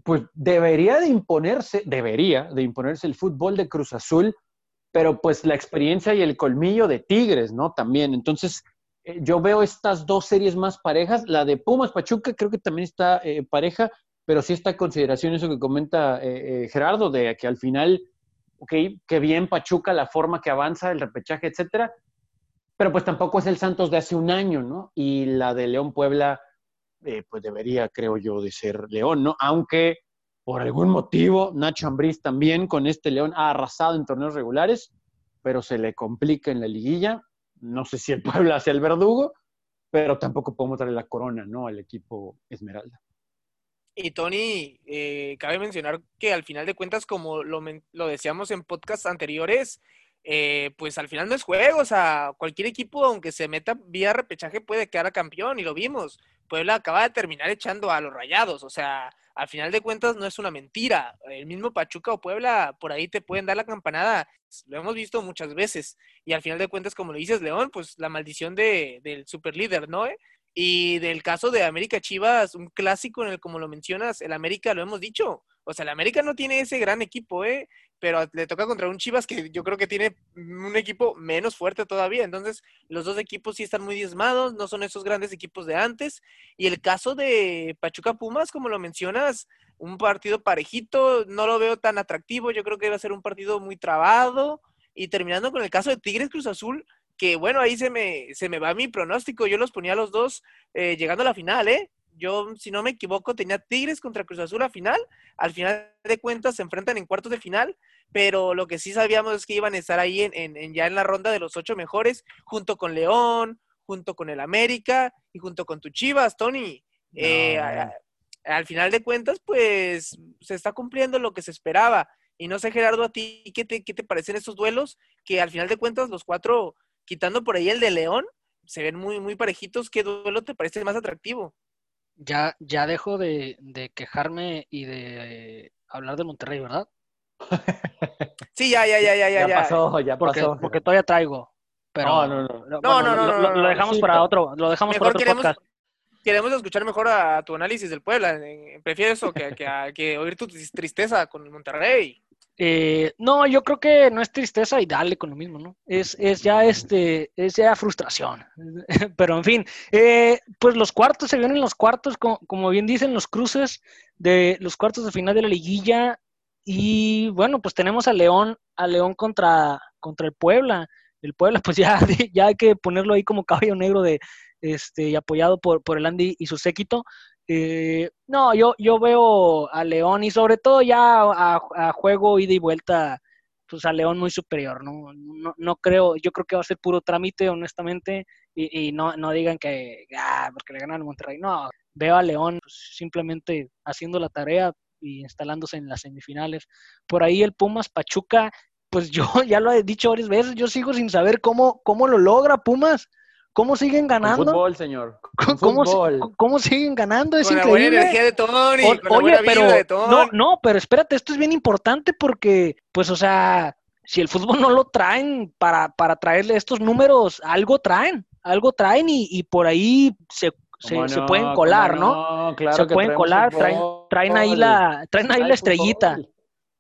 S2: pues debería de imponerse, debería de imponerse el fútbol de Cruz Azul, pero pues la experiencia y el colmillo de Tigres, ¿no? También. Entonces, eh, yo veo estas dos series más parejas. La de Pumas Pachuca creo que también está eh, pareja, pero sí está en consideración eso que comenta Gerardo, de que al final ok, qué bien Pachuca, la forma que avanza, el repechaje, etcétera, pero pues tampoco es el Santos de hace un año, ¿no? Y la de León Puebla, eh, pues debería, creo yo, de ser León, ¿no? Aunque por algún motivo Nacho Ambriz también con este León ha arrasado en torneos regulares, pero se le complica en la liguilla. No sé si el [LAUGHS] Puebla hace el verdugo, pero tampoco podemos darle la corona, ¿no? Al equipo Esmeralda.
S1: Y Tony, eh, cabe mencionar que al final de cuentas, como lo, lo decíamos en podcasts anteriores, eh, pues al final no es juego, o sea, cualquier equipo, aunque se meta vía repechaje, puede quedar campeón, y lo vimos. Puebla acaba de terminar echando a los rayados, o sea, al final de cuentas no es una mentira. El mismo Pachuca o Puebla por ahí te pueden dar la campanada, lo hemos visto muchas veces. Y al final de cuentas, como lo dices, León, pues la maldición de, del superlíder, ¿no? Y del caso de América Chivas, un clásico en el, como lo mencionas, el América lo hemos dicho. O sea, el América no tiene ese gran equipo, ¿eh? Pero le toca contra un Chivas que yo creo que tiene un equipo menos fuerte todavía. Entonces, los dos equipos sí están muy diezmados, no son esos grandes equipos de antes. Y el caso de Pachuca Pumas, como lo mencionas, un partido parejito, no lo veo tan atractivo. Yo creo que va a ser un partido muy trabado. Y terminando con el caso de Tigres Cruz Azul, que bueno, ahí se me, se me va mi pronóstico. Yo los ponía a los dos eh, llegando a la final, ¿eh? Yo, si no me equivoco, tenía Tigres contra Cruz Azul a final. Al final de cuentas se enfrentan en cuartos de final, pero lo que sí sabíamos es que iban a estar ahí en, en, ya en la ronda de los ocho mejores, junto con León, junto con el América y junto con tu Chivas, Tony. Eh, al final de cuentas, pues se está cumpliendo lo que se esperaba. Y no sé, Gerardo, a ti, ¿qué te, qué te parecen estos duelos? Que al final de cuentas los cuatro, quitando por ahí el de León, se ven muy, muy parejitos. ¿Qué duelo te parece más atractivo?
S3: Ya, ya dejo de, quejarme y de hablar de Monterrey, ¿verdad? [LAUGHS]
S1: Sí, ya, ya, ya, ya, ya.
S2: Ya pasó, ya
S3: porque,
S2: pasó.
S3: Porque todavía traigo. Pero,
S2: no, no,
S1: no. no, no,
S3: no, lo, dejamos para otro, lo dejamos para otro
S1: queremos,
S3: podcast.
S1: Queremos escuchar mejor a tu análisis del Puebla. Prefiero eso que, que, que oír tu tristeza con el Monterrey.
S3: Eh, no, yo creo que no es tristeza y dale con lo mismo, ¿no? Es, es ya este, es ya frustración. [LAUGHS] Pero en fin, eh, pues los cuartos se vienen los cuartos, como, bien dicen, los cruces de los cuartos de final de la liguilla. Y bueno, pues tenemos a León, a León contra, contra el Puebla. El Puebla, [LAUGHS] pues ya, ya hay que ponerlo ahí como caballo negro de este, y apoyado por, por el Andy y su séquito. Eh, no, yo, yo veo a León y sobre todo ya a, juego ida y vuelta, pues a León muy superior, ¿no? No, creo, yo creo que va a ser puro trámite, honestamente, y, no, no digan que, ah, porque le ganan a Monterrey, no, veo a León pues, simplemente haciendo la tarea y instalándose en las semifinales. Por ahí el Pumas Pachuca, pues [LAUGHS] yo ya lo he dicho varias veces, yo sigo sin saber cómo, cómo lo logra Pumas. ¿Cómo siguen ganando?
S2: Con fútbol, señor.
S3: ¿Cómo, ¿Cómo, siguen ganando? Es
S1: con
S3: increíble.
S1: La buena energía de Tony,
S3: oye, pero no, no, pero espérate, esto es bien importante porque, pues, o sea, si el fútbol no lo traen para, para traerle estos números, algo traen, algo traen y, y por ahí se, se, pueden colar, ¿no?
S2: Claro
S3: se pueden colar, traen, traen ahí la, traen ahí la estrellita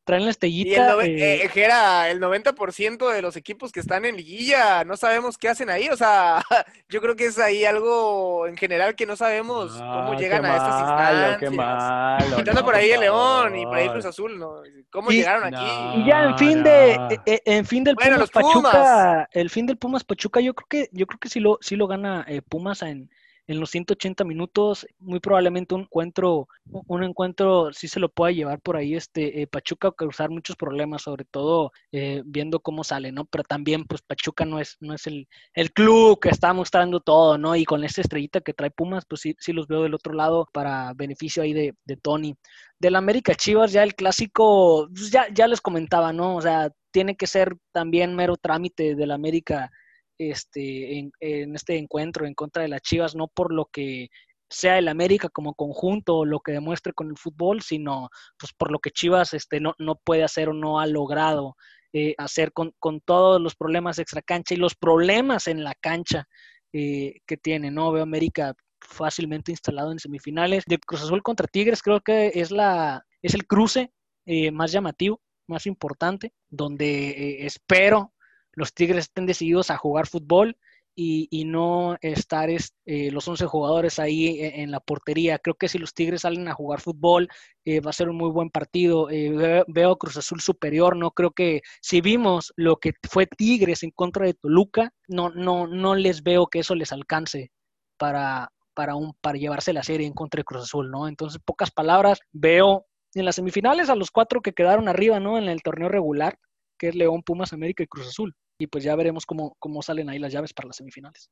S3: traen la estellita.
S1: Y el, eh, era el 90% de los equipos que están en liguilla, no sabemos qué hacen ahí. O sea, [LAUGHS] yo creo que es ahí algo en general que no sabemos cómo llegan a estas instancias.
S2: Qué malo,
S1: Quitando por ahí el León y por ahí Cruz Azul, ¿no? ¿Cómo llegaron aquí?
S3: Y ya en fin de, e, e, en fin del Pumas Pachuca, el fin del Pumas Pachuca, yo creo que, yo creo que sí lo, sí lo gana eh, Pumas en, en los 180 minutos, muy probablemente un encuentro, un encuentro sí se lo pueda llevar por ahí este eh, Pachuca causar muchos problemas, sobre todo eh, viendo cómo sale, ¿no? Pero también pues Pachuca no es, no es el, el club que está mostrando todo, ¿no? Y con esta estrellita que trae Pumas, pues sí, sí los veo del otro lado para beneficio ahí de, de Tony. Del América Chivas, ya el clásico, pues ya, ya les comentaba, ¿no? O sea, tiene que ser también mero trámite del América este, en, este encuentro en contra de las Chivas, no por lo que sea el América como conjunto o lo que demuestre con el fútbol, sino pues por lo que Chivas este, no, no puede hacer o no ha logrado eh, hacer con, todos los problemas extra cancha y los problemas en la cancha eh, que tiene, ¿no? Veo América fácilmente instalado en semifinales. De Cruz Azul contra Tigres creo que es, la, es el cruce eh, más llamativo, más importante, donde espero los Tigres estén decididos a jugar fútbol y, no estar eh, los 11 jugadores ahí e, en, la portería. Creo que si los Tigres salen a jugar fútbol, eh, va a ser un muy buen partido. Eh, veo, Cruz Azul superior, no creo que si vimos lo que fue Tigres en contra de Toluca, no, no, no les veo que eso les alcance para, para, un, para llevarse la serie en contra de Cruz Azul, ¿no? Entonces, pocas palabras, veo en las semifinales a los cuatro que quedaron arriba, ¿no? En el torneo regular, que es León, Pumas, América y Cruz Azul y pues ya veremos cómo, cómo salen ahí las llaves para las semifinales.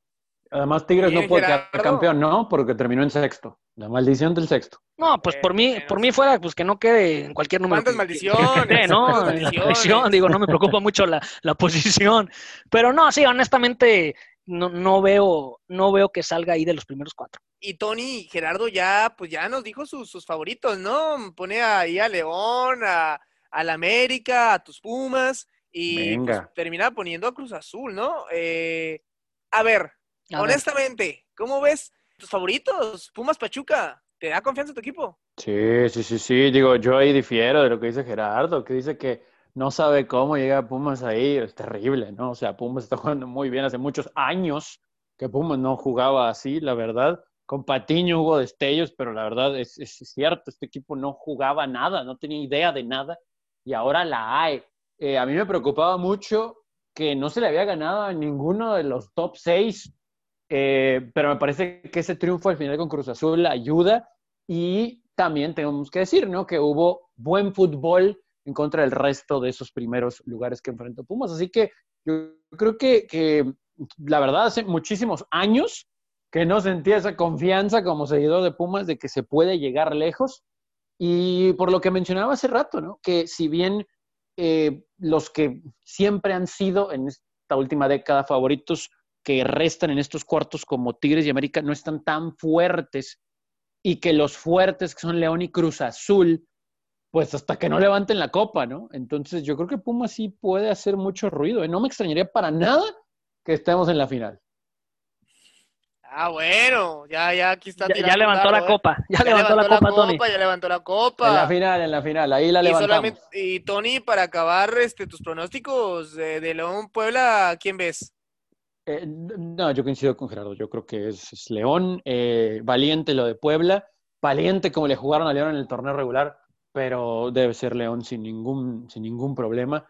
S2: Además, Tigres no puede quedar campeón, ¿no? Porque terminó en sexto. La maldición del sexto.
S3: No, pues por mí, por mí fuera, pues que no quede en cualquier número.
S1: ¿Cuántas maldiciones? [LAUGHS]
S3: no, maldición, digo, no me preocupa mucho la, la, posición. Pero no, sí, honestamente, no, no, veo, no veo que salga ahí de los primeros cuatro.
S1: Y Tony Gerardo ya, pues ya nos dijo sus, sus favoritos, ¿no? Pone ahí a León, a, al América, a tus Pumas. Y pues, termina poniendo a Cruz Azul, ¿no? Eh, a ver, honestamente, ¿cómo ves tus favoritos? Pumas Pachuca, ¿te da confianza tu equipo?
S2: Sí, sí, sí, sí. Digo, yo ahí difiero de lo que dice Gerardo, que dice que no sabe cómo llega Pumas ahí. Es terrible, ¿no? O sea, Pumas está jugando muy bien hace muchos años que Pumas no jugaba así, la verdad. Con Patiño hubo destellos, pero la verdad es, es cierto, este equipo no jugaba nada, no tenía idea de nada y ahora la hay. Eh, a mí me preocupaba mucho que no se le había ganado a ninguno de los top seis, eh, pero me parece que ese triunfo al final con Cruz Azul ayuda y también tenemos que decir, ¿no? Que hubo buen fútbol en contra del resto de esos primeros lugares que enfrentó Pumas. Así que yo creo que, que la verdad hace muchísimos años que no sentía esa confianza como seguidor de Pumas de que se puede llegar lejos. Y por lo que mencionaba hace rato, ¿no? Que si bien eh, los que siempre han sido en esta última década favoritos que restan en estos cuartos como Tigres y América no están tan fuertes y que los fuertes que son León y Cruz Azul, pues hasta que no levanten la copa, ¿no? Entonces yo creo que Puma sí puede hacer mucho ruido. ¿eh? No me extrañaría para nada que estemos en la final.
S1: Ah, bueno, ya, ya aquí está.
S3: Ya, levantó la copa, ya, levantó, la, copa, Tony.
S1: Ya levantó la copa.
S2: En la final, en la final, ahí la levantamos.
S1: Y, Tony, para acabar este, tus pronósticos de, León Puebla, ¿quién ves?
S2: Eh, no, yo coincido con Gerardo. Yo creo que es, León, eh, valiente lo de Puebla, valiente como le jugaron a León en el torneo regular, pero debe ser León sin ningún, sin ningún problema.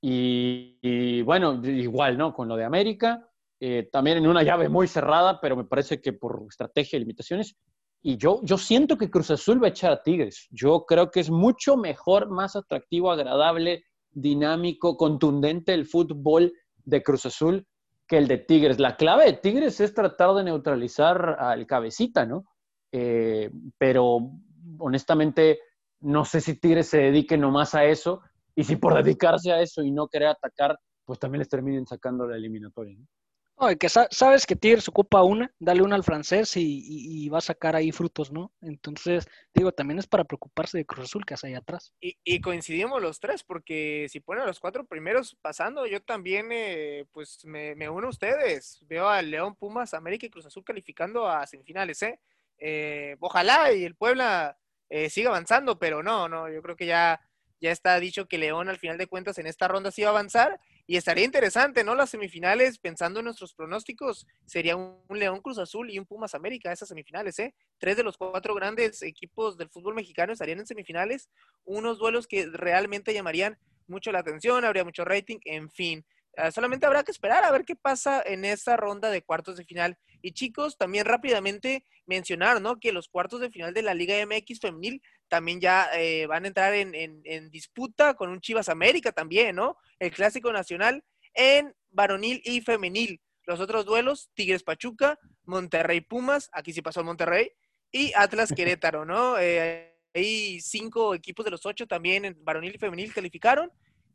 S2: y bueno, igual, ¿no? Con lo de América, eh, también en una llave muy cerrada, pero me parece que por estrategia y limitaciones. Y yo, yo siento que Cruz Azul va a echar a Tigres. Yo creo que es mucho mejor, más atractivo, agradable, dinámico, contundente el fútbol de Cruz Azul que el de Tigres. La clave de Tigres es tratar de neutralizar al cabecita, ¿no? Eh, pero honestamente no sé si Tigres se dedique nomás a eso y si por dedicarse a eso y no querer atacar, pues también les terminen sacando la eliminatoria. ¿no?
S3: Que sabes que Tigres ocupa una, dale una al francés y, va a sacar ahí frutos, ¿no? Entonces, digo, también es para preocuparse de Cruz Azul que hace ahí atrás.
S1: Y, coincidimos los tres, porque si ponen a los cuatro primeros pasando, yo también, eh, pues, me, uno a ustedes. Veo a León, Pumas, América y Cruz Azul calificando a semifinales, ¿eh? eh ojalá y el Puebla eh, siga avanzando, pero no, no, yo creo que ya, ya está dicho que León al final de cuentas en esta ronda sí va a avanzar y estaría interesante, ¿no? Las semifinales, pensando en nuestros pronósticos, sería un, León Cruz Azul y un Pumas América, esas semifinales, ¿eh? Tres de los cuatro grandes equipos del fútbol mexicano estarían en semifinales, unos duelos que realmente llamarían mucho la atención, habría mucho rating, en fin. Ah, solamente habrá que esperar a ver qué pasa en esta ronda de cuartos de final. Y chicos, también rápidamente mencionar, ¿no? Que los cuartos de final de la Liga MX femenil también ya eh, van a entrar en, en, disputa con un Chivas América también, ¿no? El clásico nacional en varonil y femenil. Los otros duelos, Tigres Pachuca, Monterrey Pumas, aquí sí pasó Monterrey, y Atlas Querétaro, ¿no? Eh, hay cinco equipos de los ocho también en varonil y femenil calificaron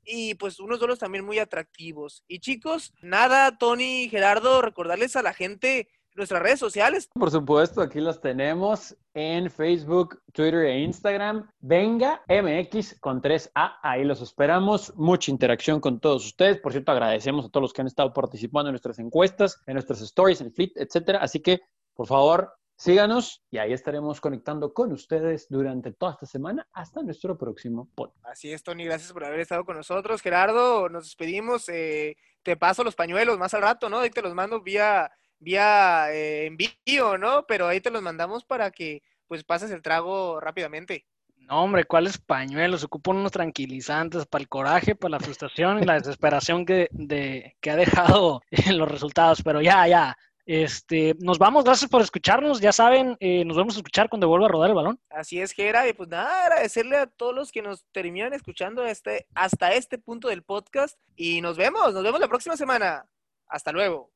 S1: y pues unos duelos también muy atractivos. Y chicos, nada, Tony, Gerardo, recordarles a la gente nuestras redes sociales.
S2: Por supuesto, aquí los tenemos en Facebook, Twitter e Instagram. Venga MX con 3A, ahí los esperamos. Mucha interacción con todos ustedes. Por cierto, agradecemos a todos los que han estado participando en nuestras encuestas, en nuestras stories, en Fleet, etcétera. Así que, por favor, Síganos y ahí estaremos conectando con ustedes durante toda esta semana hasta nuestro próximo podcast.
S1: Así es, Tony, gracias por haber estado con nosotros. Gerardo, nos despedimos. Eh, te paso los pañuelos más al rato, ¿no? Ahí te los mando vía, vía eh, envío, ¿no? Pero ahí te los mandamos para que pues pases el trago rápidamente.
S3: No, hombre, ¿cuáles pañuelos? Ocupan unos tranquilizantes para el coraje, para la frustración y la [LAUGHS] desesperación que, de, que ha dejado en [LAUGHS] los resultados. Pero ya, ya, este, nos vamos, gracias por escucharnos. Ya saben, eh, nos vamos a escuchar cuando vuelva a rodar el balón.
S1: Así es, Gera. Y pues nada, agradecerle a todos los que nos terminan escuchando este, hasta este punto del podcast. Y nos vemos, nos vemos la próxima semana. Hasta luego.